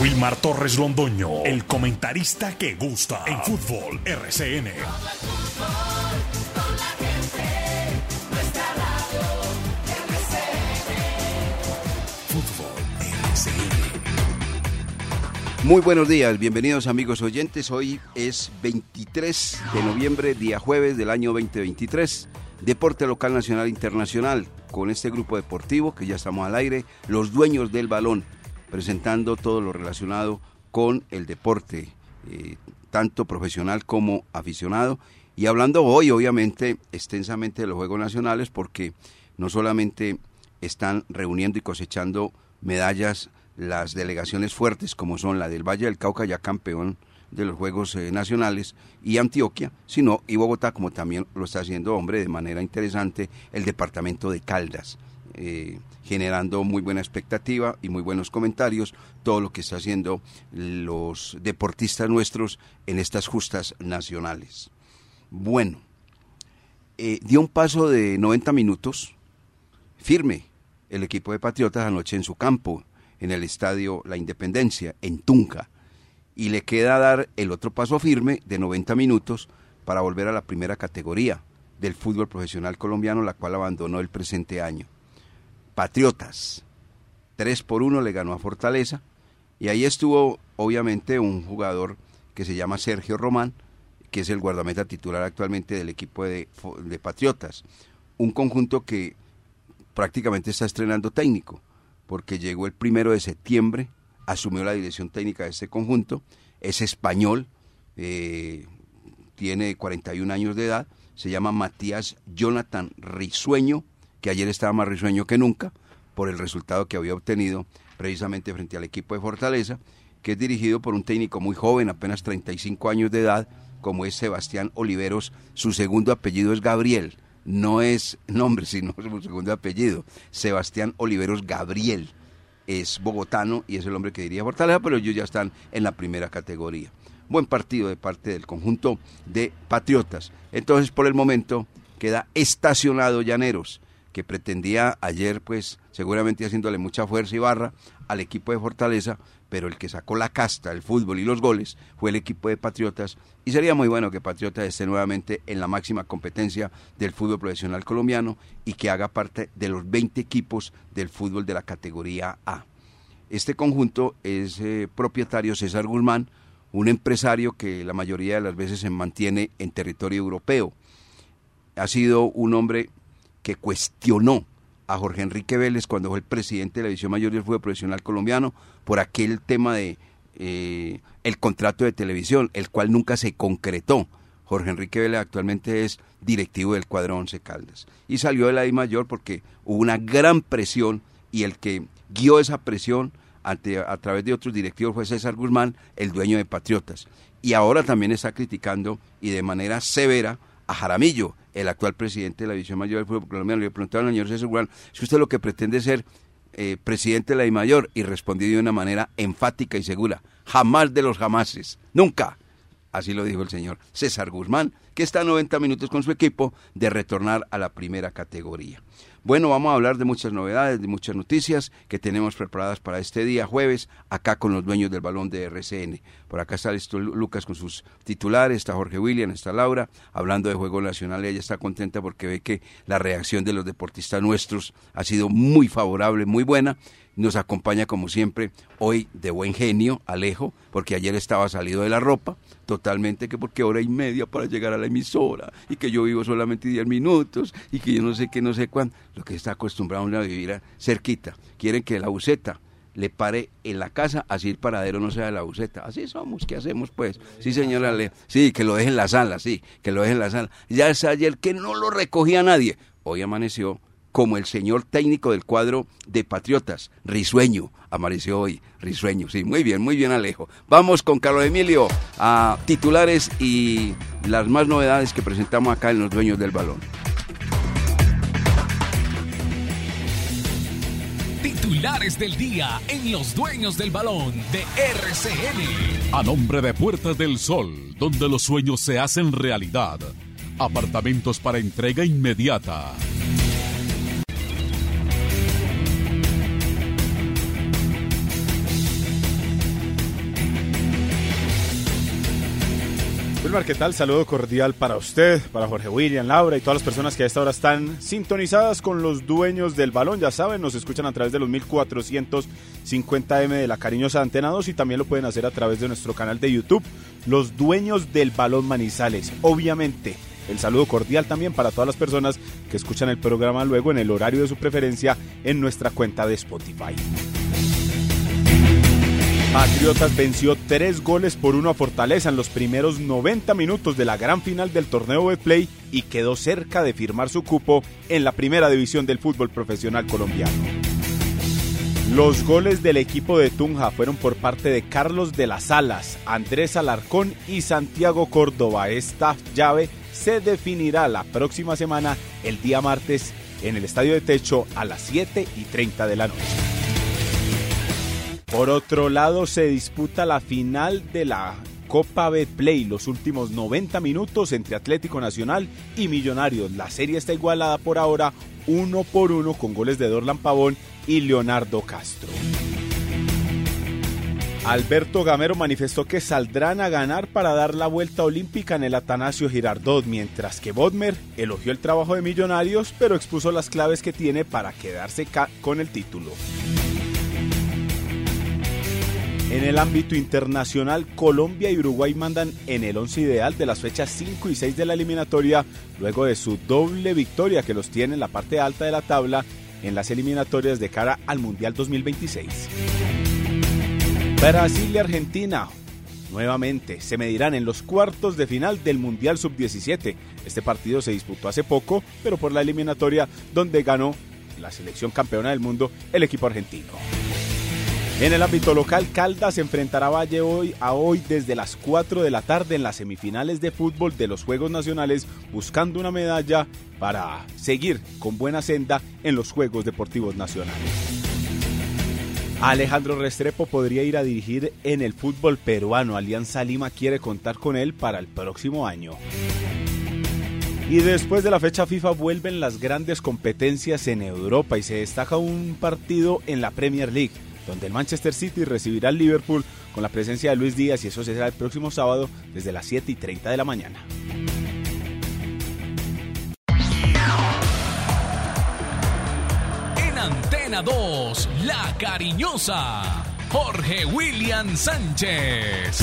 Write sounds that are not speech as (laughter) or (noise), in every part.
Wilmar Torres Londoño, el comentarista que gusta en fútbol RCN. Muy buenos días, bienvenidos amigos oyentes. Hoy es 23 de noviembre, día jueves del año 2023. Deporte local, nacional, internacional. Con este grupo deportivo que ya estamos al aire, los dueños del balón, presentando todo lo relacionado con el deporte, eh, tanto profesional como aficionado. Y hablando hoy, obviamente, extensamente de los Juegos Nacionales, porque no solamente están reuniendo y cosechando medallas las delegaciones fuertes como son la del Valle del Cauca, ya campeón de los Juegos eh, Nacionales, y Antioquia, sino y Bogotá, como también lo está haciendo, hombre, de manera interesante, el departamento de Caldas, eh, generando muy buena expectativa y muy buenos comentarios, todo lo que está haciendo los deportistas nuestros en estas justas nacionales. Bueno, eh, dio un paso de 90 minutos, firme, el equipo de Patriotas anoche en su campo, en el estadio La Independencia, en Tunca, y le queda dar el otro paso firme de 90 minutos para volver a la primera categoría del fútbol profesional colombiano, la cual abandonó el presente año. Patriotas, 3 por 1 le ganó a Fortaleza, y ahí estuvo obviamente un jugador que se llama Sergio Román, que es el guardameta titular actualmente del equipo de, Patriotas. Un conjunto que prácticamente está estrenando técnico porque llegó el primero de septiembre, asumió la dirección técnica de este conjunto, es español, eh, tiene 41 años de edad, se llama Matías Jonathan Risueño, que ayer estaba más risueño que nunca, por el resultado que había obtenido precisamente frente al equipo de Fortaleza, que es dirigido por un técnico muy joven, apenas 35 años de edad, como es Sebastián Oliveros, su segundo apellido es Gabriel, no es nombre, (laughs) sino su segundo apellido. Sebastián Oliveros Gabriel es bogotano y es el hombre que diría Fortaleza, pero ellos ya están en la primera categoría. Buen partido de parte del conjunto de Patriotas. Entonces, por el momento, queda estacionado Llaneros, que pretendía ayer, pues, seguramente haciéndole mucha fuerza y barra al equipo de Fortaleza, pero el que sacó la casta, el fútbol y los goles fue el equipo de Patriotas y sería muy bueno que Patriotas esté nuevamente en la máxima competencia del fútbol profesional colombiano y que haga parte de los 20 equipos del fútbol de la categoría A. Este conjunto es eh, propietario César Guzmán, un empresario que la mayoría de las veces se mantiene en territorio europeo. Ha sido un hombre que cuestionó a Jorge Enrique Vélez cuando fue el presidente de la División Mayor del Fútbol Profesional Colombiano por aquel tema de eh, el contrato de televisión, el cual nunca se concretó. Jorge Enrique Vélez actualmente es directivo del cuadro Once Caldas. Y salió de la Di Mayor porque hubo una gran presión y el que guió esa presión ante, a través de otros directivos fue César Guzmán, el dueño de Patriotas. Y ahora también está criticando y de manera severa a Jaramillo, el actual presidente de la División Mayor del Fútbol Colombiano. Le preguntaron al señor César Guzmán si usted lo que pretende ser eh, presidente de la División Mayor y respondió de una manera enfática y segura, jamás de los jamases, nunca. Así lo dijo el señor César Guzmán, que está a 90 minutos con su equipo de retornar a la primera categoría. Bueno, vamos a hablar de muchas novedades, de muchas noticias que tenemos preparadas para este día jueves, acá con los dueños del balón de RCN. Por acá está Lucas con sus titulares, está Jorge William, está Laura, hablando de Juego Nacional. Ella está contenta porque ve que la reacción de los deportistas nuestros ha sido muy favorable, muy buena nos acompaña como siempre hoy de buen genio, Alejo, porque ayer estaba salido de la ropa, totalmente que porque hora y media para llegar a la emisora y que yo vivo solamente 10 minutos y que yo no sé qué, no sé cuándo, lo que está acostumbrado a vivir cerquita. Quieren que la buceta le pare en la casa, así el paradero no sea de la buceta. Así somos, ¿qué hacemos pues? Sí, señora Alejo, sí, que lo deje en la sala, sí, que lo deje en la sala. Ya es ayer que no lo recogía nadie. Hoy amaneció como el señor técnico del cuadro de Patriotas, Risueño, amaneció hoy, Risueño, sí, muy bien, muy bien Alejo. Vamos con Carlos Emilio a titulares y las más novedades que presentamos acá en Los Dueños del Balón. Titulares del día en Los Dueños del Balón de RCN. A nombre de Puertas del Sol, donde los sueños se hacen realidad. Apartamentos para entrega inmediata. Wilmar. Saludo cordial para usted, para Jorge William, Laura y todas las personas que a esta hora están sintonizadas con los dueños del balón. Ya saben, nos escuchan a través de los 1450M de la cariñosa Antena 2 y también lo pueden hacer a través de nuestro canal de YouTube, Los Dueños del Balón Manizales. Obviamente, el saludo cordial también para todas las personas que escuchan el programa luego en el horario de su preferencia en nuestra cuenta de Spotify. Patriotas venció tres goles por uno a Fortaleza en los primeros 90 minutos de la gran final del torneo Betplay y quedó cerca de firmar su cupo en la primera división del fútbol profesional colombiano. Los goles del equipo de Tunja fueron por parte de Carlos de las Alas, Andrés Alarcón y Santiago Córdoba. Esta llave se definirá la próxima semana, el día martes, en el Estadio de Techo a las 7 y 30 de la noche. Por otro lado, se disputa la final de la Copa Betplay, los últimos 90 minutos entre Atlético Nacional y Millonarios. La serie está igualada por ahora uno por uno con goles de Dorlan Pavón y Leonardo Castro. Alberto Gamero manifestó que saldrán a ganar para dar la vuelta olímpica en el Atanasio Girardot, mientras que Bodmer elogió el trabajo de Millonarios, pero expuso las claves que tiene para quedarse con el título. En el ámbito internacional, Colombia y Uruguay mandan en el once ideal de las fechas 5 y 6 de la eliminatoria, luego de su doble victoria que los tiene en la parte alta de la tabla en las eliminatorias de cara al Mundial 2026. Brasil y Argentina nuevamente se medirán en los cuartos de final del Mundial Sub-17. Este partido se disputó hace poco, pero por la eliminatoria donde ganó la selección campeona del mundo el equipo argentino. En el ámbito local, Caldas enfrentará a Valle hoy a hoy desde las 4 de la tarde en las semifinales de fútbol de los Juegos Nacionales, buscando una medalla para seguir con buena senda en los Juegos Deportivos Nacionales. Alejandro Restrepo podría ir a dirigir en el fútbol peruano. Alianza Lima quiere contar con él para el próximo año. Y después de la fecha FIFA vuelven las grandes competencias en Europa y se destaca un partido en la Premier League donde el Manchester City recibirá al Liverpool con la presencia de Luis Díaz y eso será el próximo sábado desde las 7 y 30 de la mañana. En Antena 2, La Cariñosa, Jorge William Sánchez.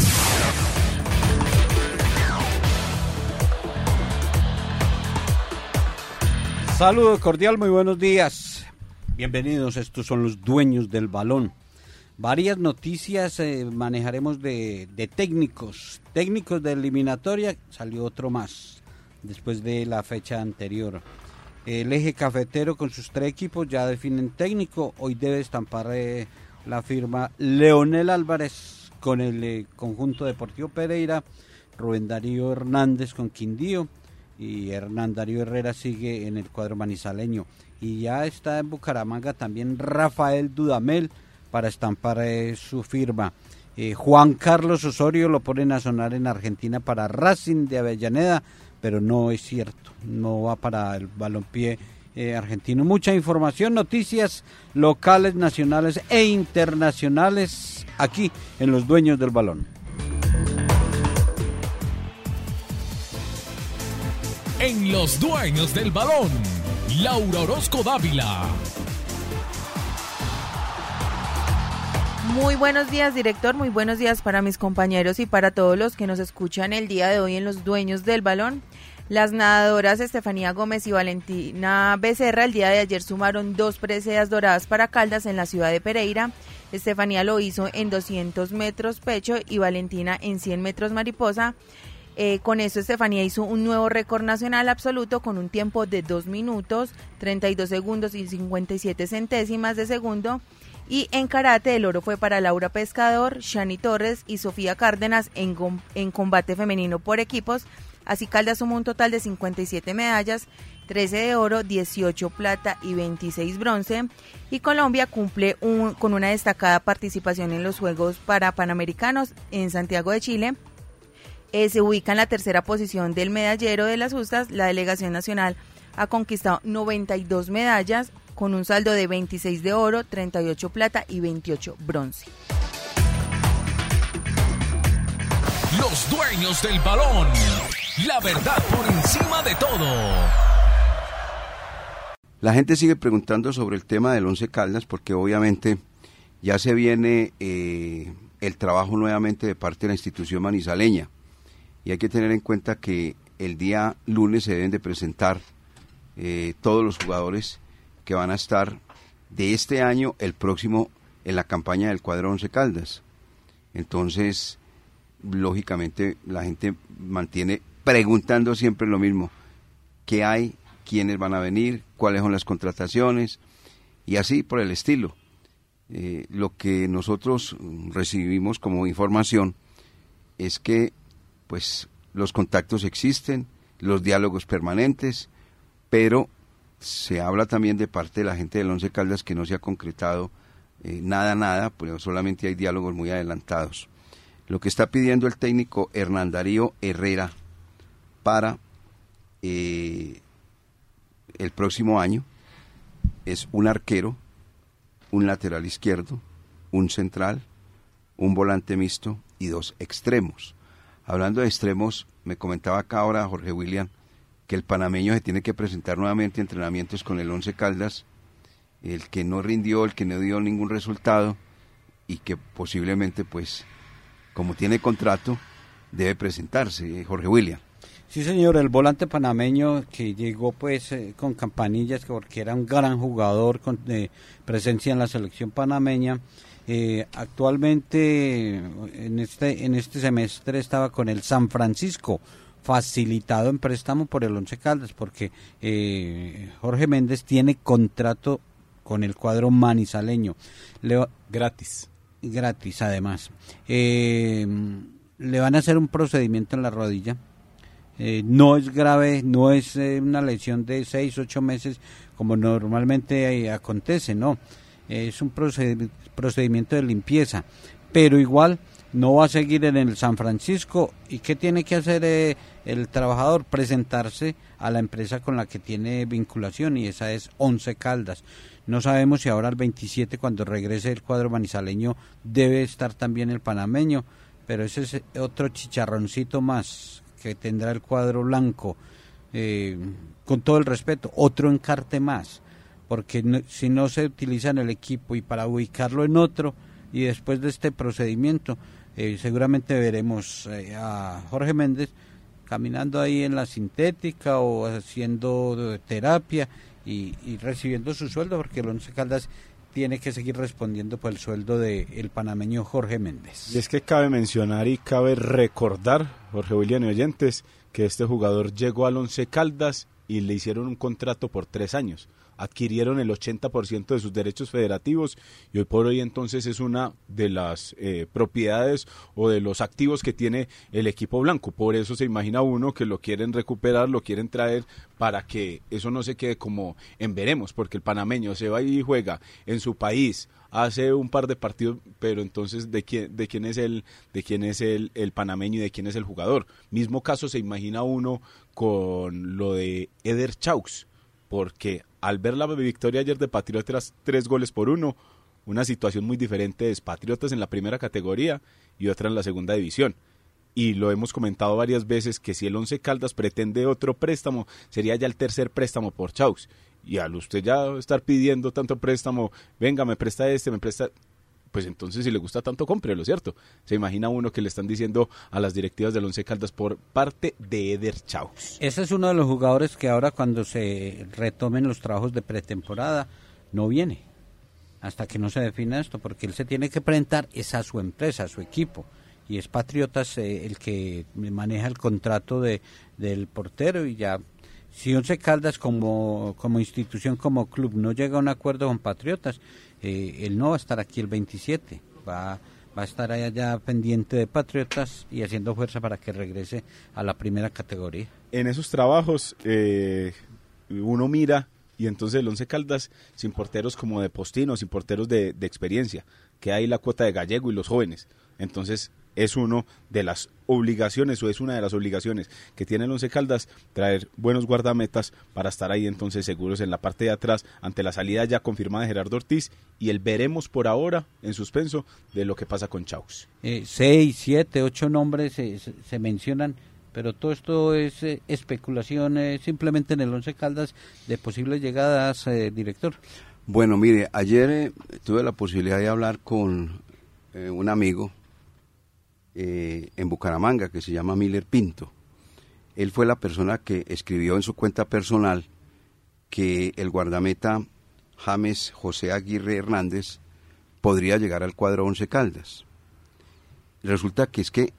Saludos cordial, muy buenos días. Bienvenidos, estos son los dueños del balón. Varias noticias eh, manejaremos de, técnicos. Técnicos de eliminatoria, salió otro más después de la fecha anterior. El eje cafetero con sus tres equipos ya definen técnico. Hoy debe estampar eh, la firma Leonel Álvarez con el eh, conjunto deportivo Pereira, Rubén Darío Hernández con Quindío y Hernán Darío Herrera sigue en el cuadro manizaleño y ya está en Bucaramanga también Rafael Dudamel para estampar eh, su firma. Eh, Juan Carlos Osorio lo ponen a sonar en Argentina para Racing de Avellaneda, pero no es cierto, no va para el balompié eh, argentino. Mucha información, noticias locales, nacionales e internacionales aquí en Los Dueños del Balón. En Los Dueños del Balón Laura Orozco Dávila. Muy buenos días, director. Muy buenos días para mis compañeros y para todos los que nos escuchan el día de hoy en Los Dueños del Balón. Las nadadoras Estefanía Gómez y Valentina Becerra el día de ayer sumaron dos preseas doradas para Caldas en la ciudad de Pereira. Estefanía lo hizo en 200 metros pecho y Valentina en 100 metros mariposa. Eh, con eso, Estefanía hizo un nuevo récord nacional absoluto con un tiempo de 2 minutos, 32 segundos y 57 centésimas de segundo. Y en karate el oro fue para Laura Pescador, Shani Torres y Sofía Cárdenas en, en combate femenino por equipos. Así Caldas sumó un total de 57 medallas, 13 de oro, 18 plata y 26 bronce. Y Colombia cumple un, con una destacada participación en los Juegos para Panamericanos en Santiago de Chile eh, se ubica en la tercera posición del medallero de las justas. La delegación nacional ha conquistado 92 medallas con un saldo de 26 de oro, 38 plata y 28 bronce. Los dueños del balón. La verdad por encima de todo. La gente sigue preguntando sobre el tema del Once Caldas porque obviamente ya se viene eh, el trabajo nuevamente de parte de la institución manizaleña y hay que tener en cuenta que el día lunes se deben de presentar eh, todos los jugadores que van a estar de este año el próximo en la campaña del cuadro Once Caldas. Entonces, lógicamente, la gente mantiene preguntando siempre lo mismo. ¿Qué hay? ¿Quiénes van a venir? ¿Cuáles son las contrataciones? Y así por el estilo. Eh, lo que nosotros recibimos como información es que pues los contactos existen, los diálogos permanentes, pero se habla también de parte de la gente del Once Caldas que no se ha concretado eh, nada, nada, pero solamente hay diálogos muy adelantados. Lo que está pidiendo el técnico Hernán Darío Herrera para eh, el próximo año es un arquero, un lateral izquierdo, un central, un volante mixto y dos extremos. Hablando de extremos, me comentaba acá ahora Jorge William que el panameño se tiene que presentar nuevamente entrenamientos con el Once Caldas, el que no rindió, el que no dio ningún resultado y que posiblemente pues como tiene contrato debe presentarse, Jorge William. Sí, señor, el volante panameño que llegó pues eh, con campanillas porque era un gran jugador con eh, presencia en la selección panameña. Eh, actualmente en este en este semestre estaba con el San Francisco facilitado en préstamo por el Once Caldas porque Jorge Méndez tiene contrato con el cuadro manizaleño. gratis. Gratis además. le van a hacer un procedimiento en la rodilla eh, no es grave, no es eh, una lesión de 6, 8 meses como normalmente eh, acontece, no. Es un procedimiento de limpieza, pero igual no va a seguir en el San Francisco. ¿Y qué tiene que hacer el trabajador? Presentarse a la empresa con la que tiene vinculación y esa es Once Caldas. No sabemos si ahora el 27 cuando regrese el cuadro manizaleño debe estar también el panameño, pero ese es otro chicharroncito más que tendrá el cuadro blanco, eh, con todo el respeto, otro encarte más, porque si no se utiliza en el equipo y para ubicarlo en otro, y después de este procedimiento, eh, seguramente veremos eh, a Jorge Méndez caminando ahí en la sintética o haciendo terapia y, recibiendo su sueldo, porque el Once Caldas tiene que seguir respondiendo por el sueldo del el panameño Jorge Méndez. Y es que cabe mencionar y cabe recordar, Jorge William y oyentes, que este jugador llegó al Once Caldas y le hicieron un contrato por tres años adquirieron el 80% de sus derechos federativos y hoy por hoy entonces es una de las eh, propiedades o de los activos que tiene el equipo blanco. Por eso se imagina uno que lo quieren recuperar, lo quieren traer para que eso no se quede como en veremos, porque el panameño se va y juega en su país hace un par de partidos, pero entonces de quién, de quién es el, de quién es el, el panameño y de quién es el jugador. Mismo caso se imagina uno con lo de Eder Chaux, porque al ver la victoria ayer de Patriotas tres goles por uno, una situación muy diferente es Patriotas en la primera categoría y otra en la segunda división. Y lo hemos comentado varias veces que si el Once Caldas pretende otro préstamo, sería ya el tercer préstamo por Chaux. Y al usted ya estar pidiendo tanto préstamo, venga, me presta este, me presta pues entonces si le gusta tanto, cómprelo, ¿cierto? Se imagina uno que le están diciendo a las directivas del Once Caldas por parte de Eder Chaus. Ese es uno de los jugadores que ahora cuando se retomen los trabajos de pretemporada no viene hasta que no se defina esto, porque él se tiene que presentar es a su empresa, a su equipo y es Patriotas eh, el que maneja el contrato de, del portero y ya si Once Caldas como, como institución, como club no llega a un acuerdo con Patriotas, eh, él no va a estar aquí el 27, va, va a estar allá pendiente de Patriotas y haciendo fuerza para que regrese a la primera categoría. En esos trabajos eh, uno mira y entonces el Once Caldas sin porteros como de postino, sin porteros de, de experiencia, que hay la cuota de gallego y los jóvenes. Entonces es uno de las obligaciones o es una de las obligaciones que tiene el Once Caldas traer buenos guardametas para estar ahí entonces seguros en la parte de atrás ante la salida ya confirmada de Gerardo Ortiz y el veremos por ahora en suspenso de lo que pasa con Chaus. Eh, seis, siete, ocho nombres se, mencionan pero todo esto es eh, especulación eh, simplemente en el Once Caldas de posibles llegadas, director. Bueno, mire, ayer tuve la posibilidad de hablar con un amigo eh, en Bucaramanga que se llama Miller Pinto. Él fue la persona que escribió en su cuenta personal que el guardameta James José Aguirre Hernández podría llegar al cuadro Once Caldas. Resulta que es que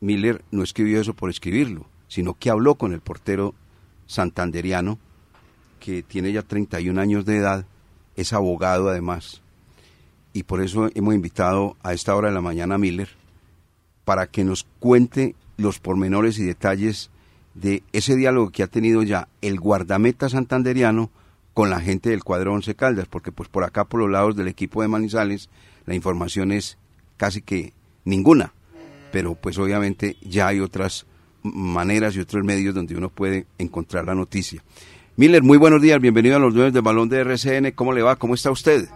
Miller no escribió eso por escribirlo, sino que habló con el portero santanderiano, que tiene ya 31 años de edad, es abogado además, y por eso hemos invitado a esta hora de la mañana a Miller para que nos cuente los pormenores y detalles de ese diálogo que ha tenido ya el guardameta santanderiano con la gente del cuadro Once Caldas, porque pues por acá por los lados del equipo de Manizales la información es casi que ninguna, pero pues obviamente ya hay otras maneras y otros medios donde uno puede encontrar la noticia. Miller, muy buenos días, bienvenido a los dueños del balón de RCN, ¿cómo le va? ¿Cómo está usted?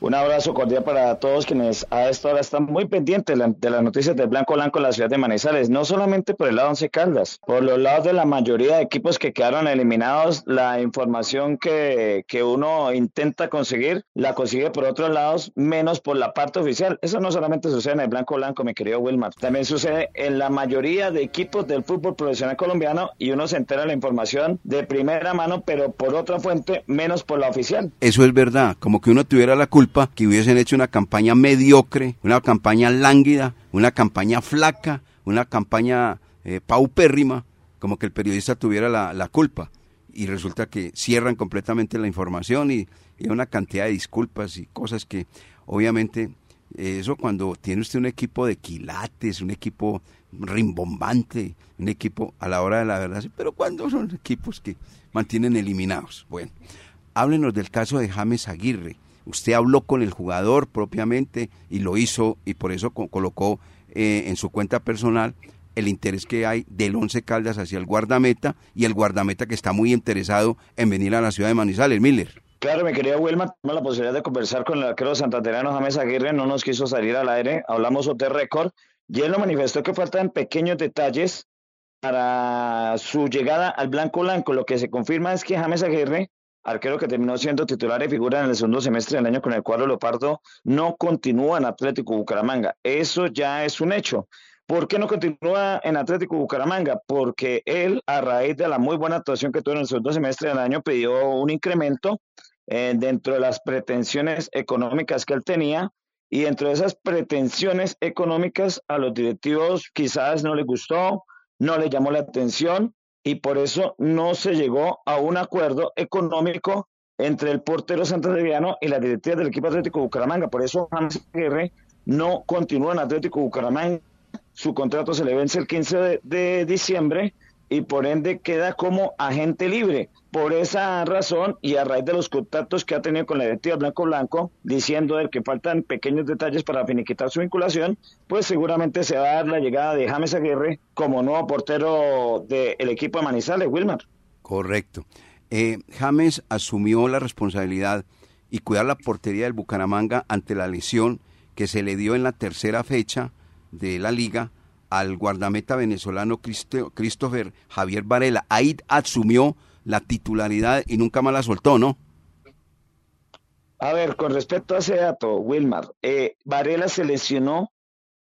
Un abrazo cordial para todos quienes a esta hora están muy pendientes de, las noticias del Blanco Blanco en la ciudad de Manizales, no solamente por el lado Once Caldas, por los lados de la mayoría de equipos que quedaron eliminados, la información que, que uno intenta conseguir la consigue por otros lados, menos por la parte oficial. Eso no solamente sucede en el Blanco Blanco, mi querido Wilmar, también sucede en la mayoría de equipos del fútbol profesional colombiano y uno se entera la información de primera mano, pero por otra fuente, menos por la oficial. Eso es verdad, como que uno tuviera la culpa que hubiesen hecho una campaña mediocre, una campaña lánguida, una campaña flaca, una campaña eh, paupérrima, como que el periodista tuviera la, culpa. Y resulta que cierran completamente la información y, y, una cantidad de disculpas y cosas que obviamente eh, eso cuando tiene usted un equipo de quilates, un equipo rimbombante, un equipo a la hora de la verdad, pero cuando son equipos que mantienen eliminados. Bueno, háblenos del caso de James Aguirre Usted habló con el jugador propiamente y lo hizo y por eso colocó eh, en su cuenta personal el interés que hay del Once Caldas hacia el guardameta y el guardameta que está muy interesado en venir a la ciudad de Manizales, Miller. Claro, mi querida Wilma, tuvimos la posibilidad de conversar con el arquero santanderano James Aguirre, no nos quiso salir al aire, hablamos de récord, y él lo manifestó que faltan pequeños detalles para su llegada al blanco blanco. Lo que se confirma es que James Aguirre arquero que terminó siendo titular y figura en el segundo semestre del año con el cuadro Leopardo, no continúa en Atlético Bucaramanga. Eso ya es un hecho. ¿Por qué no continúa en Atlético Bucaramanga? Porque él, a raíz de la muy buena actuación que tuvo en el segundo semestre del año, pidió un incremento eh, dentro de las pretensiones económicas que él tenía. Y dentro de esas pretensiones económicas, a los directivos quizás no les gustó, no le llamó la atención y por eso no se llegó a un acuerdo económico entre el portero santanderiano y la directiva del equipo Atlético Bucaramanga. Por eso James Aguirre no continúa en Atlético Bucaramanga. Su contrato se le vence el 15 de diciembre y por ende queda como agente libre. Por esa razón y a raíz de los contactos que ha tenido con la directiva Blanco Blanco, diciendo que faltan pequeños detalles para finiquitar su vinculación, pues seguramente se va a dar la llegada de James Aguirre como nuevo portero del equipo de Manizales, Wilmar. Correcto. Eh, James asumió la responsabilidad y cuidar la portería del Bucaramanga ante la lesión que se le dio en la tercera fecha de la liga al guardameta venezolano Christopher Javier Varela. Ahí asumió la titularidad y nunca más la soltó, ¿no? A ver, con respecto a ese dato, Wilmar, eh, Varela se lesionó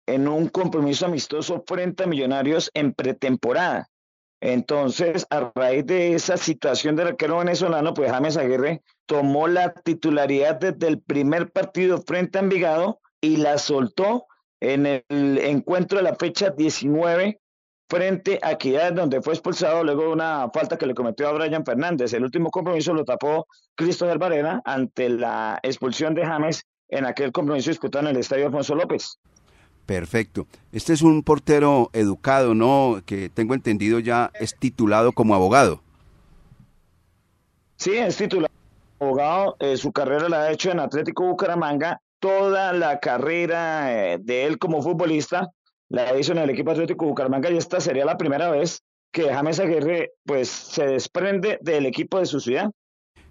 en un compromiso amistoso frente a Millonarios en pretemporada. Entonces, a raíz de esa situación del arquero venezolano, pues James Aguirre tomó la titularidad desde el primer partido frente a Envigado y la soltó en el encuentro de la fecha 19 frente a Equidad, donde fue expulsado luego de una falta que le cometió a Brian Fernández. El último compromiso lo tapó Cristóbal Varela ante la expulsión de James en aquel compromiso disputado en el Estadio Alfonso López. Perfecto. Este es un portero educado, ¿no? Que tengo entendido ya es titulado como abogado. Sí, es titulado como abogado. Eh, su carrera la ha hecho en Atlético Bucaramanga toda la carrera eh, de él como futbolista la hizo en el equipo Atlético Bucaramanga y esta sería la primera vez que James Aguirre pues se desprende del equipo de su ciudad.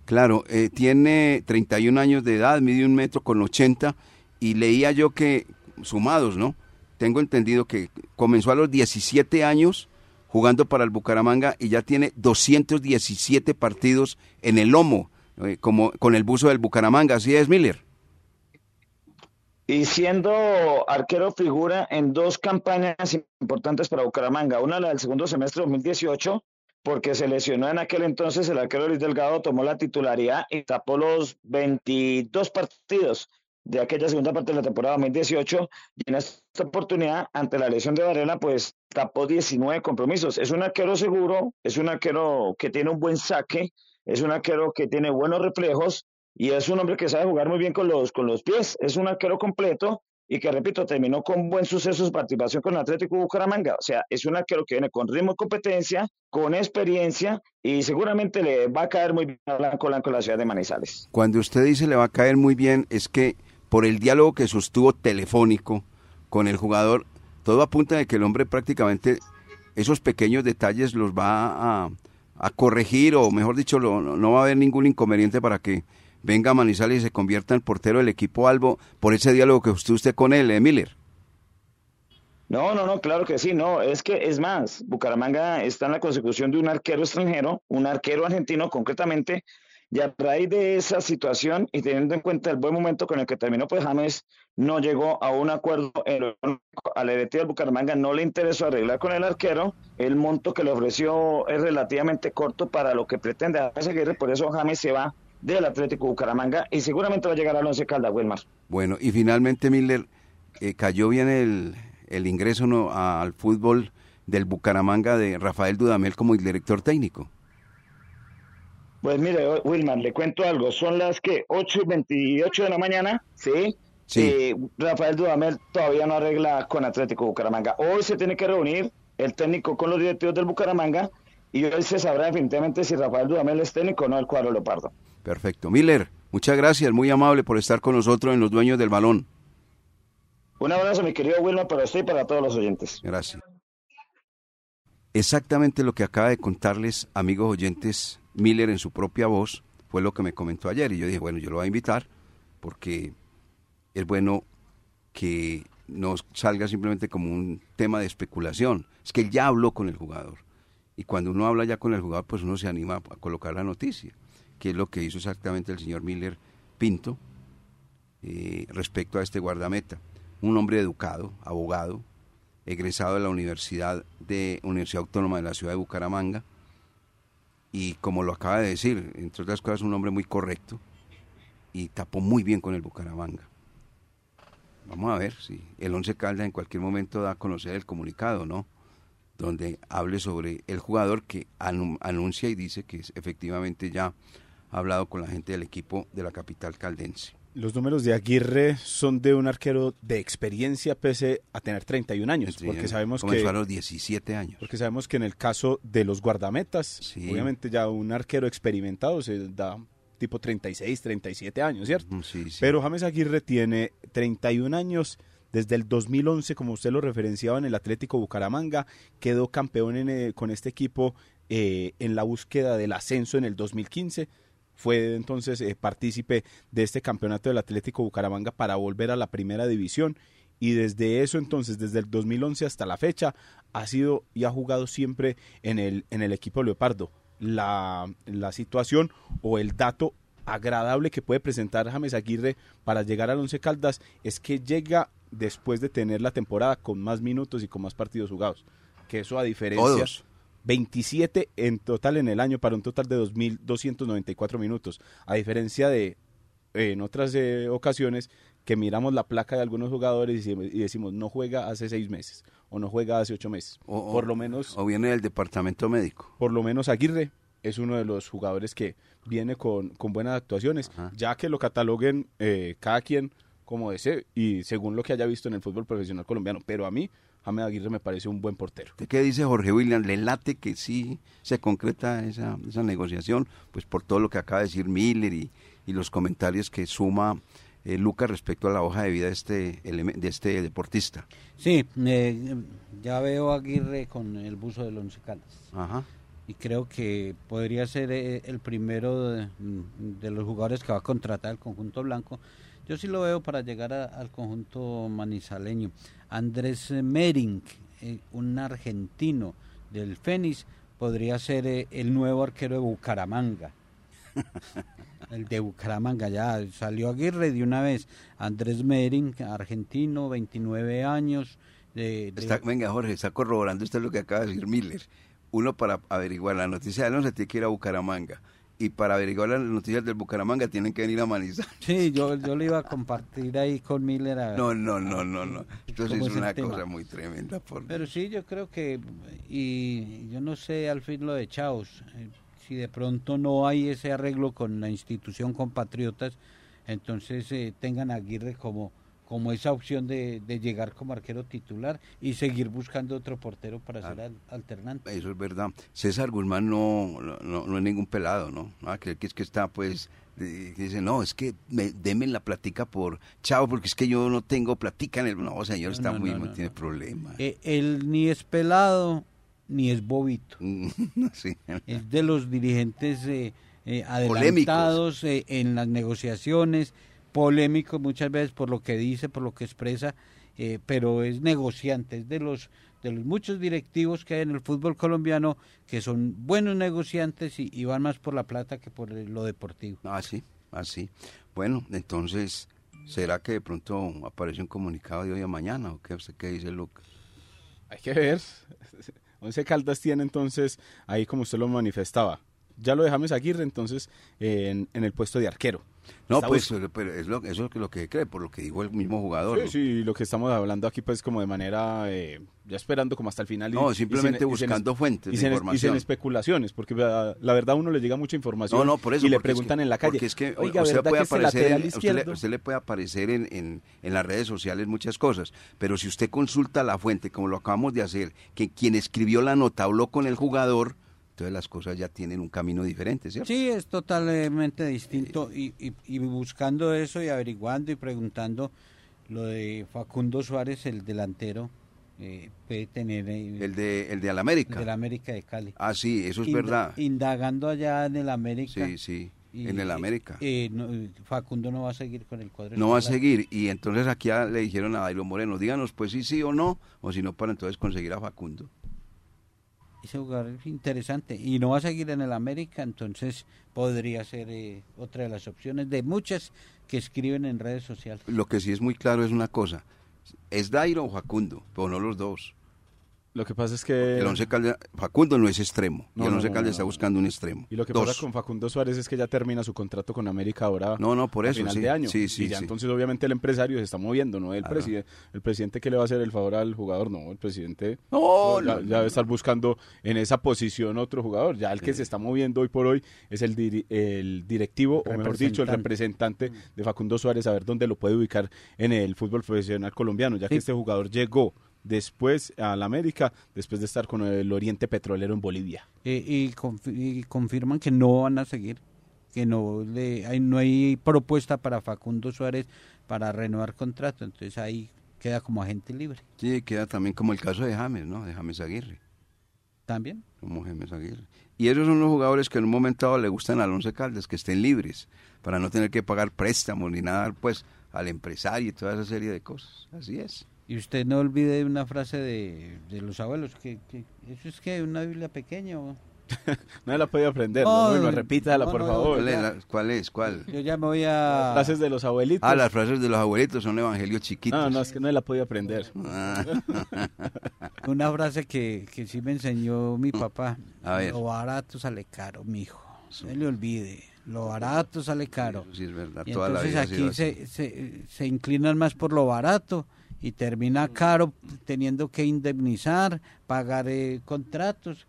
Claro, eh, tiene 31 años de edad, mide un metro con 80 y leía yo que, sumados, ¿no? Tengo entendido que comenzó a los 17 años jugando para el Bucaramanga y ya tiene 217 partidos en el lomo, eh, como con el buzo del Bucaramanga. ¿Así es, Miller? Y siendo arquero figura en dos campañas importantes para Bucaramanga, una la del segundo semestre de 2018, porque se lesionó en aquel entonces el arquero Luis Delgado, tomó la titularidad y tapó los 22 partidos de aquella segunda parte de la temporada 2018 y en esta oportunidad, ante la lesión de Varela, pues tapó 19 compromisos. Es un arquero seguro, es un arquero que tiene un buen saque, es un arquero que tiene buenos reflejos y es un hombre que sabe jugar muy bien con los, con los pies. Es un arquero completo y que, repito, terminó con buen suceso su participación con el Atlético Bucaramanga. O sea, es un arquero que viene con ritmo y competencia, con experiencia y seguramente le va a caer muy bien a Blanco Blanco en la ciudad de Manizales. Cuando usted dice le va a caer muy bien, es que por el diálogo que sostuvo telefónico con el jugador, todo apunta de que el hombre prácticamente esos pequeños detalles los va a, a corregir o mejor dicho, lo, no va a haber ningún inconveniente para que venga Manizales y se convierta en portero del equipo Albo por ese diálogo que usted, usted con él, Miller. No, no, no, claro que sí, no, es que es más, Bucaramanga está en la consecución de un arquero extranjero, un arquero argentino concretamente, y a raíz de esa situación y teniendo en cuenta el buen momento con el que terminó, pues James no llegó a un acuerdo en a la directiva del Bucaramanga, no le interesó arreglar con el arquero, el monto que le ofreció es relativamente corto para lo que pretende James por eso James se va del Atlético Bucaramanga y seguramente va a llegar al Once Caldas, Wilmar. Bueno, y finalmente Miller eh, cayó bien el, el ingreso ¿no? al fútbol del Bucaramanga de Rafael Dudamel como director técnico. Pues mire, Wilmar, le cuento algo. Son las que 8 y 28 de la mañana, ¿sí? Sí. Eh, Rafael Dudamel todavía no arregla con Atlético Bucaramanga. Hoy se tiene que reunir el técnico con los directivos del Bucaramanga y hoy se sabrá definitivamente si Rafael Dudamel es técnico o no del cuadro Leopardo. Perfecto. Miller, muchas gracias, muy amable por estar con nosotros en Los Dueños del Balón. Un abrazo, mi querido Wilmar, para usted y para todos los oyentes. Gracias. Exactamente lo que acaba de contarles, amigos oyentes, Miller en su propia voz, fue lo que me comentó ayer. Y yo dije, bueno, yo lo voy a invitar porque es bueno que no salga simplemente como un tema de especulación. Es que él ya habló con el jugador. Y cuando uno habla ya con el jugador, pues uno se anima a colocar la noticia que es lo que hizo exactamente el señor Miller Pinto eh, respecto a este guardameta. Un hombre educado, abogado, egresado de la Universidad, de Universidad Autónoma de la Ciudad de Bucaramanga, y como lo acaba de decir, entre otras cosas, un hombre muy correcto, y tapó muy bien con el Bucaramanga. Vamos a ver si el Once Caldas en cualquier momento da a conocer el comunicado, ¿no? Donde hable sobre el jugador que anuncia y dice que efectivamente ya ha hablado con la gente del equipo de la capital caldense. Los números de Aguirre son de un arquero de experiencia pese a tener 31 años, porque sabemos que a los 17 años. Porque sabemos que en el caso de los guardametas, obviamente ya un arquero experimentado se da tipo 36, 37 años, ¿cierto? Sí, sí. Pero James Aguirre tiene 31 años desde el 2011, como usted lo referenciaba en el Atlético Bucaramanga, quedó campeón eh, con este equipo eh, en la búsqueda del ascenso en el 2015 fue entonces eh, partícipe de este campeonato del Atlético Bucaramanga para volver a la primera división y desde eso entonces, desde el 2011 hasta la fecha, ha sido y ha jugado siempre en el, en el equipo Leopardo. La, la situación o el dato agradable que puede presentar James Aguirre para llegar al Once Caldas es que llega después de tener la temporada con más minutos y con más partidos jugados. Que eso a diferencia... 27 en total en el año para un total de 2.294 minutos. A diferencia de en otras eh, ocasiones que miramos la placa de algunos jugadores y, decimos no juega hace seis meses o no juega hace ocho meses. O, por lo menos. O viene del departamento médico. Por lo menos Aguirre es uno de los jugadores que viene con, con buenas actuaciones, ya que lo cataloguen eh, cada quien como desee y según lo que haya visto en el fútbol profesional colombiano. Pero a mí James Aguirre me parece un buen portero. ¿Qué dice Jorge William? ¿Le late que sí se concreta esa, esa negociación? Pues por todo lo que acaba de decir Miller y, y los comentarios que suma eh, Lucas, respecto a la hoja de vida de este, de este deportista. Sí, eh, ya veo a Aguirre con el buzo del Once Caldas. Ajá. Y creo que podría ser eh, el primero de, los jugadores que va a contratar el conjunto blanco. Yo sí lo veo para llegar al conjunto manizaleño. Andrés Mering, un argentino del Fénix, podría ser el nuevo arquero de Bucaramanga. (laughs) el de Bucaramanga, ya salió Aguirre de una vez. Andrés Mering, argentino, 29 años. De, venga, Jorge, está corroborando usted lo que acaba de decir Miller. Uno para averiguar la noticia de no se tiene que ir a Bucaramanga. Y para averiguar las noticias del Bucaramanga tienen que venir a Manizales. Sí, yo, yo lo iba a compartir ahí con Miller. no, no, no, no, no. Esto es una cosa muy tremenda. Por... Pero sí, yo creo que, y yo no sé al fin lo de Chaos, eh, si de pronto no hay ese arreglo con la institución compatriotas, entonces eh, tengan a Aguirre como, como esa opción de, llegar como arquero titular y seguir buscando otro portero para ser alternante. Eso es verdad. César Guzmán no, no, es ningún pelado, ¿no? Ah, que es que está pues dice, no, es que me, denme la platica por chavo, porque es que yo no tengo platica en el... No, señor, está muy, no, tiene problemas. Eh, él ni es pelado, ni es bobito. (laughs) Es de los dirigentes eh, eh, adelantados eh, en las negociaciones, polémico muchas veces por lo que dice, por lo que expresa, pero es negociante, es de los de los muchos directivos que hay en el fútbol colombiano que son buenos negociantes y, van más por la plata que por lo deportivo. Ah, sí, así. Ah, bueno, entonces, ¿será que de pronto aparece un comunicado de hoy a mañana o qué, qué dice Lucas? Hay que ver. (laughs) Once Caldas tiene entonces, ahí como usted lo manifestaba, ya lo dejamos Aguirre entonces en, en el puesto de arquero. No, pues pero es lo, eso es lo que cree, por lo que dijo el mismo jugador. Sí, sí, lo que estamos hablando aquí pues como de manera, eh, ya esperando como hasta el final. no, simplemente buscando fuentes y de información. Y especulaciones, porque la, verdad a uno le llega mucha información no, no, por eso, y le preguntan en la calle. Porque es que Oiga, usted, puede aparecer usted, le, puede aparecer en, en, en, las redes sociales muchas cosas, pero si usted consulta la fuente, como lo acabamos de hacer, que quien escribió la nota habló con el jugador entonces las cosas ya tienen un camino diferente, ¿cierto? Sí, es totalmente distinto y, y, buscando eso y averiguando y preguntando lo de Facundo Suárez, el delantero, eh, puede tener... Eh, el de el de América. El de América de Cali. Ah, sí, eso es verdad. Indagando allá en el América. Sí, sí. en el América. Eh, Facundo no va a seguir con el cuadro. No va a seguir. Y entonces aquí le dijeron a Dairo Moreno, díganos pues sí, sí o no, o si no, para entonces conseguir a Facundo ese jugador es interesante y no va a seguir en el América, entonces podría ser eh, otra de las opciones de muchas que escriben en redes sociales. Lo que sí es muy claro es una cosa, es Dairo o Facundo, pero no los dos. Lo que pasa es que... El Once Caldas, Facundo no es extremo. y el Once Caldas está buscando un extremo. Y lo que pasa con Facundo Suárez es que ya termina su contrato con América ahora. No, no, por eso. final sí, de año. Sí, sí, y ya entonces obviamente el empresario se está moviendo, ¿no? El, presidente, el presidente que le va a hacer el favor al jugador, no. El presidente no, ya, debe estar buscando en esa posición otro jugador. Ya el que se está moviendo hoy por hoy es el, el directivo, o mejor dicho, el representante de Facundo Suárez, a ver dónde lo puede ubicar en el fútbol profesional colombiano, ya que este jugador llegó después al América, después de estar con el Oriente Petrolero en Bolivia. y, confirman que no van a seguir, que no, le, hay, no hay propuesta para Facundo Suárez para renovar contrato, entonces ahí queda como agente libre. Sí, queda también como el caso de James, ¿no? De James Aguirre. ¿También? Como James Aguirre. Y esos son los jugadores que en un momento dado le gustan a Alonso Caldas, que estén libres, para no tener que pagar préstamos ni nada, pues, al empresario y toda esa serie de cosas. Así es. Y usted no olvide una frase de, de los abuelos, que, que, eso es que una Biblia pequeña. ¿o? (laughs) no la podía aprender, no, bueno, repítala por favor. ¿Cuál es? ¿Cuál? Yo ya me voy a... Las frases de los abuelitos. Ah, las frases de los abuelitos son evangelios chiquitos. No, no, es que no la podía aprender. Ah. (laughs) Una frase que, que sí me enseñó mi papá. A ver. Lo barato sale caro, mijo. No le olvide. Lo barato sale caro. Sí, es verdad. Y entonces aquí se, se, se inclinan más por lo barato y termina caro teniendo que indemnizar, pagar eh, contratos.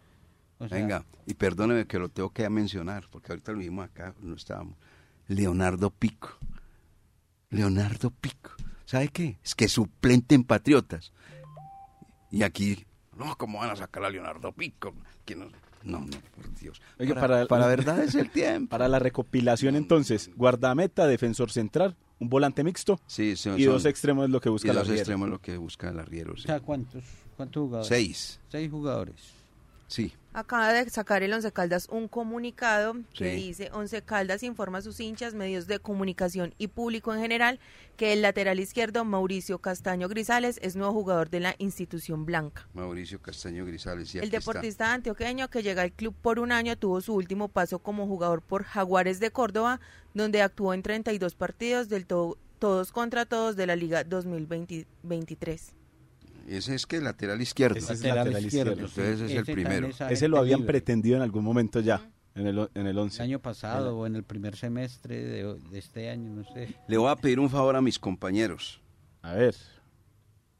Venga, y perdóneme que lo tengo que mencionar, porque ahorita lo mismo acá, no estábamos. Leonardo Pico. Leonardo Pico. ¿Sabe qué? Es que suplente en Patriotas. Y aquí, no, ¿cómo van a sacar a Leonardo Pico? Que no, no, no, por Dios. para, para, para (laughs) verdad es el tiempo. Para la recopilación entonces, guardameta, defensor central un volante mixto Sí, son- y son- dos extremos es lo que y busca el dos arriero. extremos lo que busca el arriero. O sí. sea, ¿cuántos, cuántos jugadores? Seis, Seis jugadores. sí. Acaba de sacar el Once Caldas un comunicado que Sí. dice Once Caldas informa a sus hinchas, medios de comunicación y público en general que el lateral izquierdo Mauricio Castaño Grisales es nuevo jugador de la institución blanca. Mauricio Castaño Grisales. y El está. deportista antioqueño que llega al club por un año tuvo su último paso como jugador por Jaguares de Córdoba, donde actuó en 32 partidos del to- todos contra todos de la Liga 2023. Ese es que lateral izquierdo. Ese es Lateral lateral izquierdo, izquierdo. sí. Entonces es el Ese primero. Ese lo habían libre. pretendido en algún momento ya, en el, en el El 11. año pasado o en el primer semestre de, de este año, no sé. Le voy a pedir un favor a mis compañeros. A ver,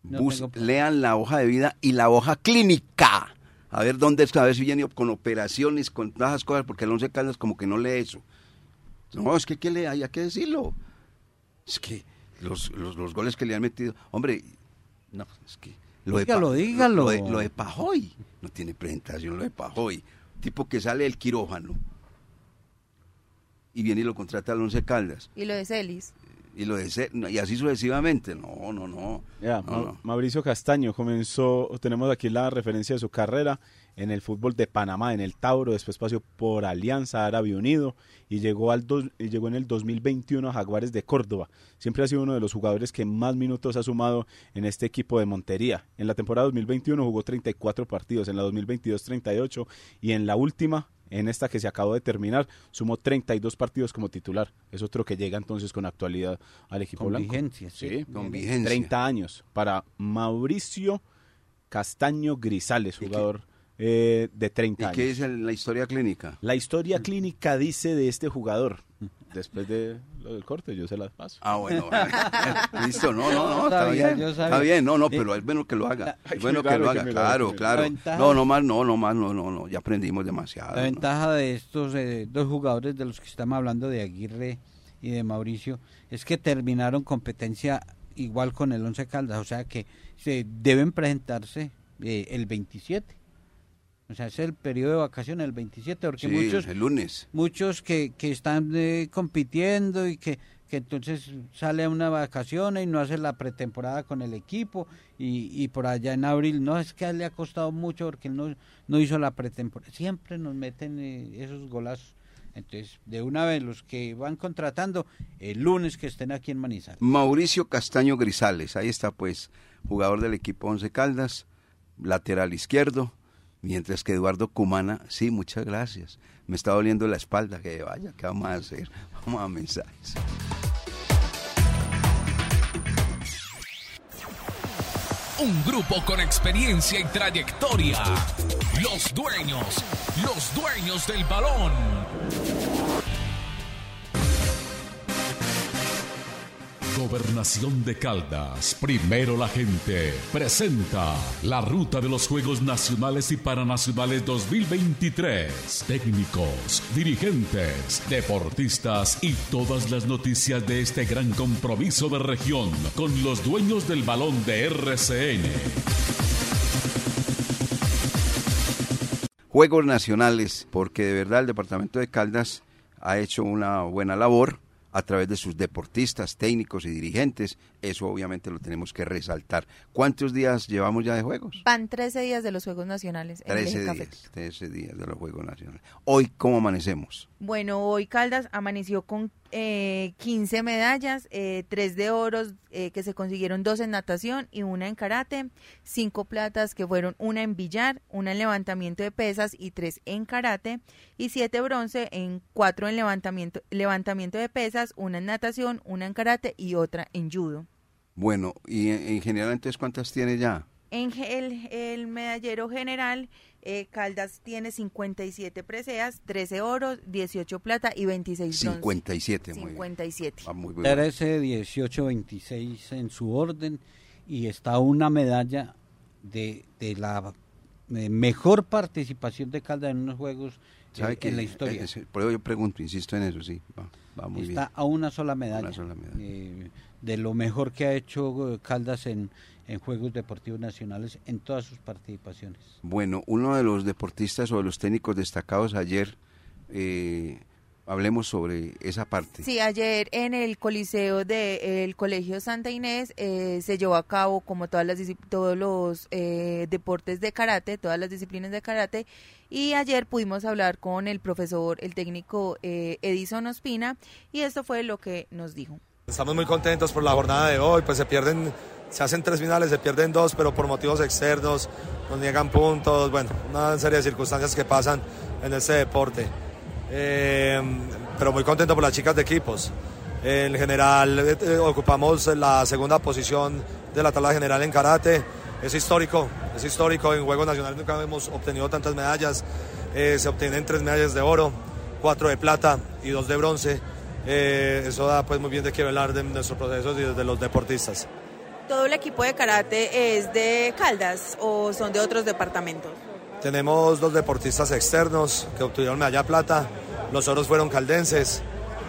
No Bus- tengo- lean la hoja de vida y la hoja clínica. A ver dónde está, a ver si viene con operaciones, con todas esas cosas, porque el Once Caldas como que no lee eso. No, es que ¿qué le hay? Hay que decirlo. Es que los, los, los goles que le han metido, hombre, no, es que... Dígalo, Pa- dígalo. Lo, de, lo de Pajoy, no tiene presentación lo de Pajoy. Tipo que sale del quirófano y viene y lo contrata al Once Caldas. Y lo de Celis. Y lo de y así sucesivamente. No, no, no. ya, No, Ma- no. Mauricio Castaño comenzó, tenemos aquí la referencia de su carrera en el fútbol de Panamá, en el Tauro, después pasó por Alianza Árabe Unido y llegó, al dos- y llegó en el 2021 a Jaguares de Córdoba. Siempre ha sido uno de los jugadores que más minutos ha sumado en este equipo de Montería. En la temporada 2021 jugó 34 partidos, en la 2022 38 y en la última, en esta que se acabó de terminar, sumó 32 partidos como titular. Es otro que llega entonces con actualidad al equipo Con blanco. vigencia, sí. Con vigencia. 30 años para Mauricio Castaño Grisales, ¿Y qué- jugador eh, de ¿Y 30 qué años. dice la historia clínica? La historia clínica dice de este jugador. Después de lo del corte, yo se las paso. Ah, bueno. vale. (laughs) Listo, no, no, no, está bien. yo sabía. Está bien, no, no, Eh, pero es bueno que lo haga. (laughs) Es bueno que lo haga, claro, claro. No, no más, no, no más, no, no, no, ya aprendimos demasiado. La ¿no? ventaja de estos eh, dos jugadores de los que estamos hablando, de Aguirre y de Mauricio, es que terminaron competencia igual con el Once Caldas, o sea que se deben presentarse eh, el 27. O sea, es el periodo de vacaciones, el 27, porque Sí, muchos el lunes. muchos que, que están eh, compitiendo y que, que entonces sale a una vacación y no hace la pretemporada con el equipo y, y por allá en abril, no, es que le ha costado mucho porque no, no hizo la pretemporada. Siempre nos meten eh, esos golazos. Entonces, de una vez, los que van contratando, el lunes que estén aquí en Manizales. Mauricio Castaño Grisales, ahí está pues, jugador del equipo Once Caldas, lateral izquierdo, mientras que Eduardo Cumana, sí, muchas gracias. Me está doliendo la espalda, que vaya, ¿qué vamos a hacer? (laughs) Vamos a mensajes. Un grupo con experiencia y trayectoria. Los dueños, los dueños del balón. Gobernación de Caldas, primero la gente, presenta la ruta de los Juegos Nacionales y Paranacionales 2023. Técnicos, dirigentes, deportistas y todas las noticias de este gran compromiso de región con los dueños del balón de RCN. Juegos nacionales, porque de verdad el departamento de Caldas ha hecho una buena labor a través de sus deportistas, técnicos y dirigentes. Eso obviamente lo tenemos que resaltar. ¿Cuántos días llevamos ya de juegos? Van 13 días de los Juegos Nacionales en el 13 Eje días, Cafetero. 13 días de los Juegos Nacionales. Hoy, ¿cómo amanecemos? Bueno, hoy Caldas amaneció con eh, 15 medallas, eh, 3 de oros eh, que se consiguieron, dos en natación y una en karate, cinco platas que fueron una en billar, una en levantamiento de pesas y tres en karate, y siete bronce en cuatro en levantamiento, levantamiento de pesas, una en natación, una en karate y otra en judo. Bueno, y en, en general entonces, ¿cuántas tiene ya? En el, el medallero general, eh, Caldas tiene 57 preseas, 13 oros, 18 plata y 26 bronce. 57, muy bien. 57. Ah, muy bien. 13, 18, 26 en su orden y está una medalla de, de la mejor participación de Caldas en unos juegos eh, ¿Sabe que en la historia. eh, eh, por eso yo pregunto, insisto en eso, sí. Va, va muy está bien. a una sola medalla, Una sola medalla. eh, de lo mejor que ha hecho eh, Caldas en, en Juegos Deportivos Nacionales en todas sus participaciones. Bueno, uno de los deportistas o de los técnicos destacados ayer, eh, hablemos sobre esa parte. Sí, ayer en el Coliseo del Colegio Santa Inés eh, se llevó a cabo como todas las todos los eh, deportes de karate, todas las disciplinas de karate y ayer pudimos hablar con el profesor, el técnico eh, Edison Ospina y esto fue lo que nos dijo. Estamos muy contentos por la jornada de hoy, pues se pierden, se hacen tres finales, se pierden dos, pero por motivos externos nos niegan puntos, bueno, una serie de circunstancias que pasan en este deporte. Eh, pero muy contento por las chicas de equipos. En general eh, eh, ocupamos la segunda posición de la tabla general en karate. Es histórico, es histórico. En Juegos Nacionales nunca hemos obtenido tantas medallas. se obtienen tres medallas de oro, cuatro de plata y dos de bronce. Eso da pues muy bien de qué hablar de nuestros procesos y de los deportistas. ¿Todo el equipo de karate es de Caldas o son de otros departamentos? Tenemos dos deportistas externos que obtuvieron medalla plata. Los oros fueron caldenses,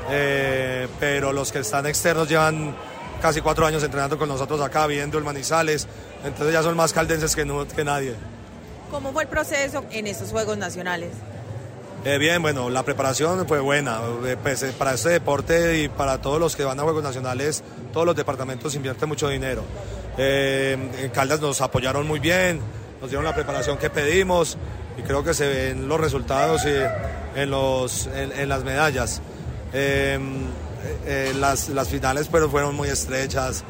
eh, pero los que están externos llevan casi cuatro años entrenando con nosotros acá, viendo el Manizales. Entonces ya son más caldenses que, que nadie. ¿Cómo fue el proceso en estos Juegos Nacionales? Eh, bien, bueno, la preparación fue buena. Eh, pues, para este deporte y para todos los que van a Juegos Nacionales, todos los departamentos invierten mucho dinero. en Caldas nos apoyaron muy bien nos dieron la preparación que pedimos y creo que se ven los resultados y en, los, en, las medallas. Eh, las, las, finales pero fueron muy estrechas,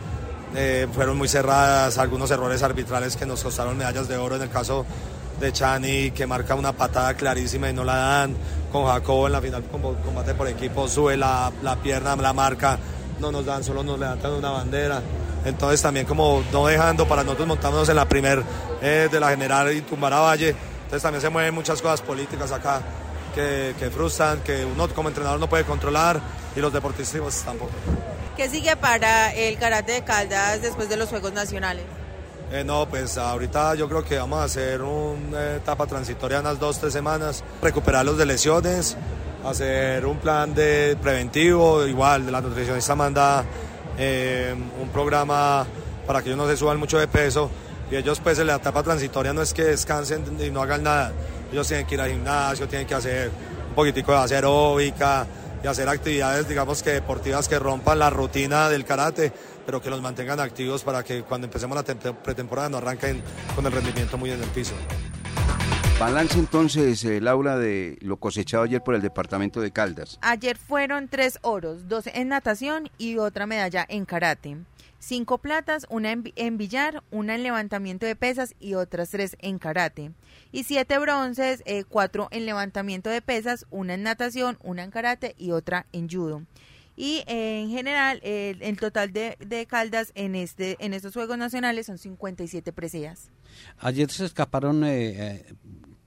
eh, fueron muy cerradas, algunos errores arbitrales que nos costaron medallas de oro en el caso de Chani que marca una patada clarísima y no la dan, con Jacobo en la final combate por equipo sube la, la pierna, la marca, no nos dan, solo nos levantan una bandera. Entonces también como no dejando para nosotros montarnos en la primer eh, de la general y tumbar a Valle. Entonces también se mueven muchas cosas políticas acá que, que frustran, que uno como entrenador no puede controlar y los deportistas tampoco. ¿Qué sigue para el karate de Caldas después de los Juegos Nacionales? Eh, no, pues ahorita yo creo que vamos a hacer una etapa transitoria unas dos, tres semanas, recuperar los de lesiones, hacer un plan de preventivo, igual la nutricionista manda eh, un programa para que ellos no se suban mucho de peso. Y ellos pues en la etapa transitoria no es que descansen y no hagan nada, ellos tienen que ir al gimnasio, tienen que hacer un poquitico de aeróbica y hacer actividades digamos que deportivas que rompan la rutina del karate pero que los mantengan activos para que cuando empecemos la pretemporada no arranquen con el rendimiento muy en el piso. Balance entonces, eh, Laura, de lo cosechado ayer por el departamento de Caldas. Ayer fueron tres oros, dos en natación y otra medalla en karate. Cinco platas, una en, billar, una en levantamiento de pesas y otras tres en karate. Y siete bronces, eh, cuatro en levantamiento de pesas, una en natación, una en karate y otra en judo. Y eh, en general, el total de, de, Caldas en, este, en estos Juegos Nacionales son 57 preseas. Ayer se escaparon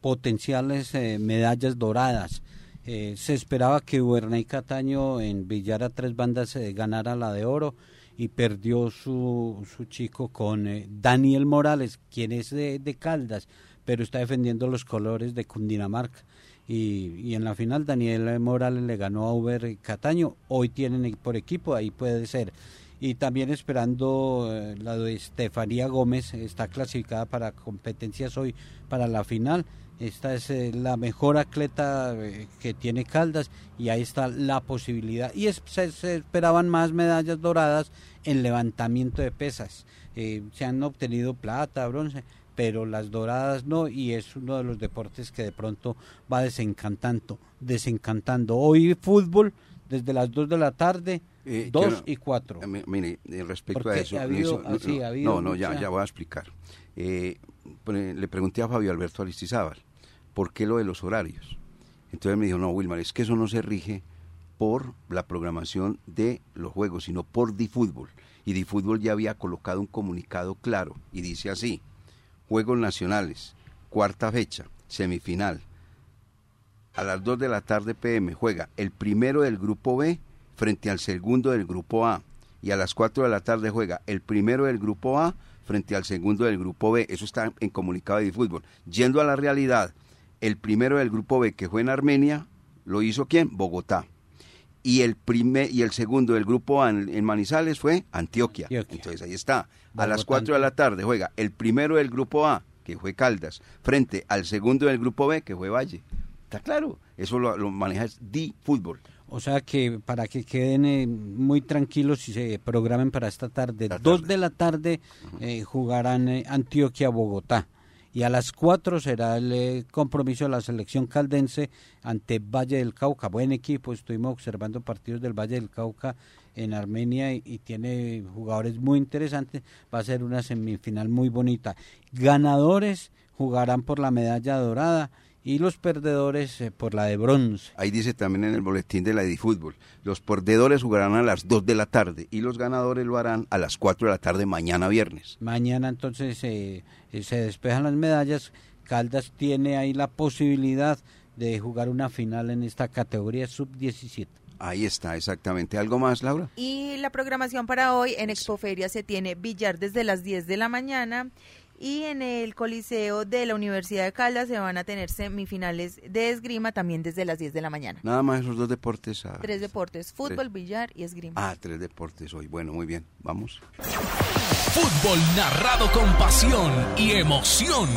potenciales eh, medallas doradas. Eh, se esperaba que Bernay Cataño en Villar a tres bandas eh, ganara la de oro y perdió su, su chico con Daniel Morales, quien es de, Caldas, pero está defendiendo los colores de Cundinamarca. Y, en la final Daniel Morales le ganó a Uber Cataño. Hoy tienen por equipo, ahí puede ser. Y también esperando la de Estefanía Gómez, está clasificada para competencias hoy para la final. Esta es eh, la mejor atleta eh, que tiene Caldas y ahí está la posibilidad. Y se, esperaban más medallas doradas en levantamiento de pesas. Eh, se han obtenido plata, bronce, pero las doradas no y es uno de los deportes que de pronto va desencantando. desencantando. Hoy fútbol desde las 2 de la tarde, 2 y 4. Mire, respecto a eso. no, no, ya, ya voy a explicar. le pregunté a Fabio Alberto Aristizábal ¿por qué lo de los horarios? Entonces me dijo, no, Wilmar, es que eso no se rige por la programación de los juegos, sino por DiFútbol. Y DiFútbol ya había colocado un comunicado claro y dice así, Juegos Nacionales, cuarta fecha, semifinal. A las 2 de la tarde PM juega el primero del grupo B frente al segundo del grupo A. Y a las 4 de la tarde juega el primero del grupo A frente al segundo del grupo B. Eso está en comunicado de DiFútbol. Yendo a la realidad, el primero del grupo B que fue en Armenia, lo hizo quién? Bogotá. Y el primer y el segundo del grupo A en, Manizales fue Antioquia. Entonces ahí está. A las 4 de la tarde juega el primero del grupo A, que fue Caldas, frente al segundo del grupo B, que fue Valle. Está claro, eso lo, lo maneja Di Fútbol. O sea que para que queden eh, muy tranquilos y se programen para esta tarde, La dos tarde. de la tarde eh, jugarán eh, Antioquia-Bogotá. Y a las cuatro será el eh, compromiso de la selección caldense ante Valle del Cauca. Buen equipo, estuvimos observando partidos del Valle del Cauca en Armenia y tiene jugadores muy interesantes. Va a ser una semifinal muy bonita. Ganadores jugarán por la medalla dorada y los perdedores eh, por la de bronce. Ahí dice también en el boletín de la Fútbol, los perdedores jugarán a las 2 de la tarde y los ganadores lo harán a las 4 de la tarde mañana viernes. Mañana entonces eh, eh, se despejan las medallas. Caldas tiene ahí la posibilidad de jugar una final en esta categoría sub-17. Ahí está, exactamente. ¿Algo más, Laura? Y la programación para hoy en Expoferia se tiene billar desde las 10 de la mañana y en el Coliseo de la Universidad de Caldas se van a tener semifinales de esgrima también desde las 10 de la mañana. Nada más esos dos deportes. ah. Tres deportes, fútbol, billar y esgrima. Ah, tres deportes hoy. Bueno, muy bien. Vamos. Fútbol narrado con pasión y emoción.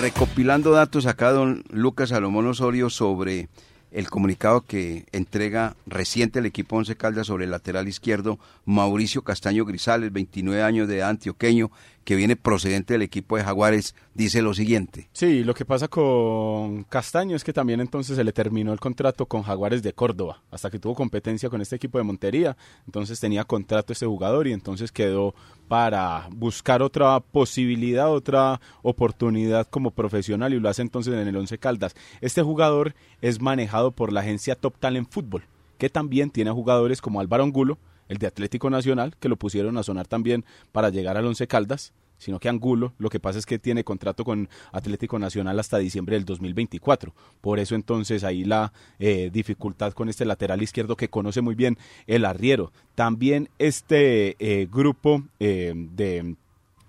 Recopilando datos acá, don Lucas Salomón Osorio, sobre el comunicado que entrega reciente el equipo Once Caldas sobre el lateral izquierdo Mauricio Castaño Grisales, 29 años de antioqueño, que viene procedente del equipo de Jaguares, dice lo siguiente. Sí, lo que pasa con Castaño es que también entonces se le terminó el contrato con Jaguares de Córdoba, hasta que tuvo competencia con este equipo de Montería, entonces tenía contrato este jugador y entonces quedó para buscar otra posibilidad, otra oportunidad como profesional y lo hace entonces en el Once Caldas. Este jugador es manejado por la agencia Top Talent Fútbol, que también tiene jugadores como Álvaro Angulo, el de Atlético Nacional, que lo pusieron a sonar también para llegar al Once Caldas, sino que Angulo, lo que pasa es que tiene contrato con Atlético Nacional hasta diciembre del 2024. Por eso entonces ahí la eh, dificultad con este lateral izquierdo que conoce muy bien el arriero. También este eh, grupo eh, de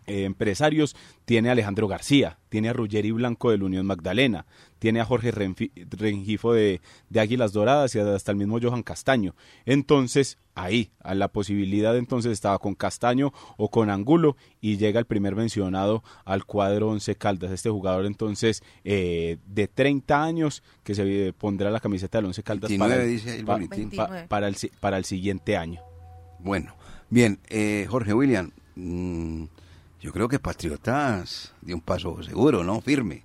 eh, empresarios tiene a Alejandro García, tiene a Ruggeri Blanco del Unión Magdalena, tiene a Jorge Renfi- Rengifo de, de Águilas Doradas y hasta el mismo Johan Castaño. Entonces, ahí, a la posibilidad entonces estaba con Castaño o con Angulo y llega el primer mencionado al cuadro Once Caldas. Este jugador entonces eh, de 30 años que se pondrá la camiseta del Once Caldas 29 para, dice el pa- boletín. pa- 29. para el, para el siguiente año. Bueno, bien, eh, Jorge William, mm, yo creo que Patriotas dio un paso seguro, ¿no? Firme.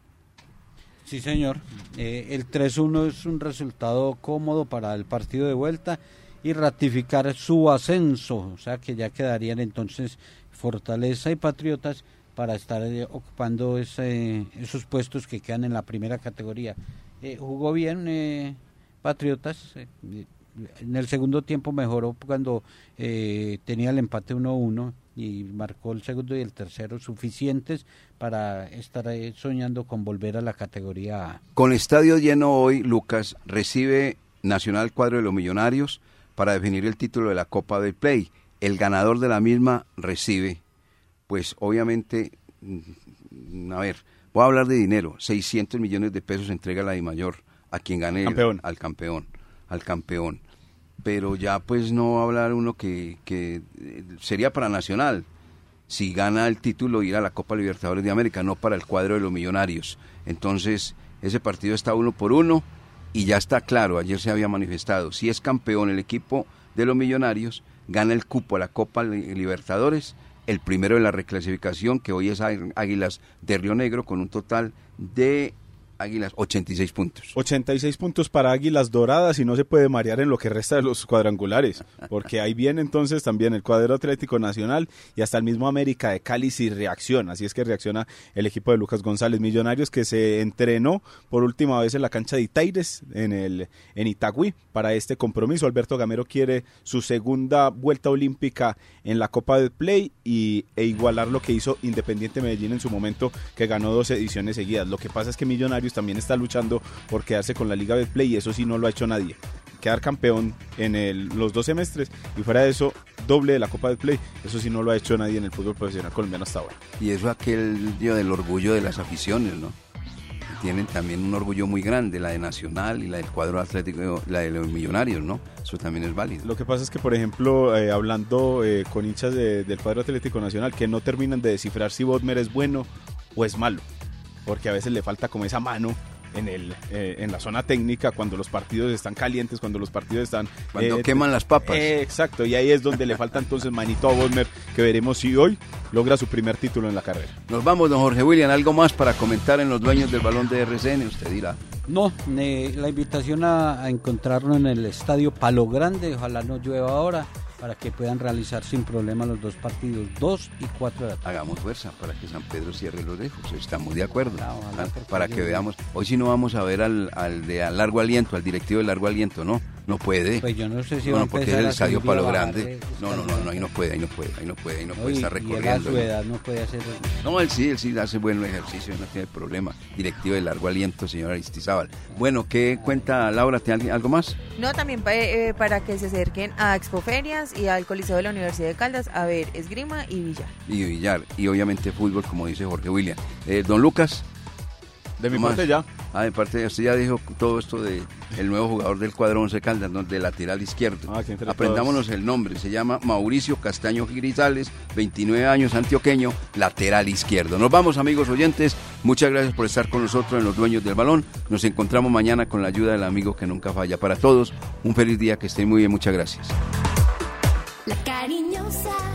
Sí, señor. Eh, el 3-1 es un resultado cómodo para el partido de vuelta y ratificar su ascenso. O sea que ya quedarían entonces Fortaleza y Patriotas para estar eh, ocupando ese- esos puestos que quedan en la primera categoría. Eh, jugó bien eh, Patriotas. en el segundo tiempo mejoró cuando tenía el empate 1-1 y marcó el segundo y el tercero suficientes para estar soñando con volver a la categoría A. Con estadio lleno hoy, Lucas recibe Nacional Cuadro de los Millonarios para definir el título de la Copa del Play. El ganador de la misma recibe, pues obviamente, mm, a ver, voy a hablar de dinero, 600 millones de pesos entrega la DIMAYOR a quien gane el- Campeón. al campeón, al campeón. Pero ya pues no hablar uno que, que eh, sería para Nacional, si gana el título ir a la Copa Libertadores de América, no para el cuadro de los millonarios. Entonces, ese partido está uno por uno y ya está claro, ayer se había manifestado, si es campeón el equipo de los millonarios, gana el cupo a la Copa Li- Libertadores, el primero de la reclasificación, que hoy es Águ- Águilas de Río Negro, con un total de Águilas 86 puntos. 86 puntos para Águilas Doradas y no se puede marear en lo que resta de los cuadrangulares, porque ahí viene entonces también el cuadro Atlético Nacional y hasta el mismo América de Cali si reacciona, así es que reacciona el equipo de Lucas González Millonarios que se entrenó por última vez en la cancha de Itaires en el en Itagüí para este compromiso. Alberto Gamero quiere su segunda vuelta olímpica en la Copa del Play y, e igualar lo que hizo Independiente Medellín en su momento que ganó dos ediciones seguidas. Lo que pasa es que Millonarios también está luchando por quedarse con la Liga Betplay y eso sí no lo ha hecho nadie. Quedar campeón en el- los dos semestres y fuera de eso, doble de la Copa Betplay, eso sí no lo ha hecho nadie en el fútbol profesional colombiano hasta ahora. Y eso aquel día del orgullo de las aficiones, ¿no? Tienen también un orgullo muy grande, la de Nacional y la del cuadro atlético, la de los millonarios, ¿no? Eso también es válido. Lo que pasa es que, por ejemplo, eh, hablando eh, con hinchas de- del cuadro Atlético Nacional, que no terminan de descifrar si Bodmer es bueno o es malo. Porque a veces le falta como esa mano en, el, eh, en la zona técnica cuando los partidos están calientes, cuando los partidos están... Cuando eh, queman las papas. eh, exacto, y ahí es donde le falta entonces manito a Bosmer, que veremos si hoy logra su primer título en la carrera. Nos vamos, don Jorge William. ¿Algo más para comentar en los dueños del balón de RCN? Usted dirá. No, eh, la invitación a, a encontrarnos en el estadio Palo Grande, ojalá no llueva ahora, para que puedan realizar sin problema los dos partidos, 2 y 4 de la tarde. Hagamos fuerza para que San Pedro cierre los lejos. Estamos de acuerdo. Ah, porque para que veamos. Hoy sí no vamos a ver al, al de a largo aliento, al directivo de largo aliento, ¿no? No puede. Pues yo no sé si no, va a no, porque es el estadio y Palo bajar Grande. de- No, no, no, no, ahí no puede, ahí no puede, ahí no puede, ahí no puede y- estar y él a recorriendo. su edad no puede hacer No, él sí, él sí hace buen ejercicio, no tiene problema. Directivo de largo aliento, señora Aristizábal. Bueno, ¿qué cuenta Laura? ¿Tiene algo más? No, también pa- eh, para que se acerquen a Expoferias y al Coliseo de la Universidad de Caldas a ver esgrima y billar. Y billar, y obviamente fútbol, como dice Jorge William. Eh, don Lucas. De mi parte ya. Ah, de parte de usted ya dijo todo esto de el nuevo jugador del cuadro 11 Caldas, ¿no? de lateral izquierdo. Ah, Aprendámonos el nombre, se llama Mauricio Castaño Grisales, 29 años, antioqueño, lateral izquierdo. Nos vamos amigos oyentes, muchas gracias por estar con nosotros en Los Dueños del Balón. Nos encontramos mañana con la ayuda del amigo que nunca falla. Para todos, un feliz día, que estén muy bien, muchas gracias. La cariñosa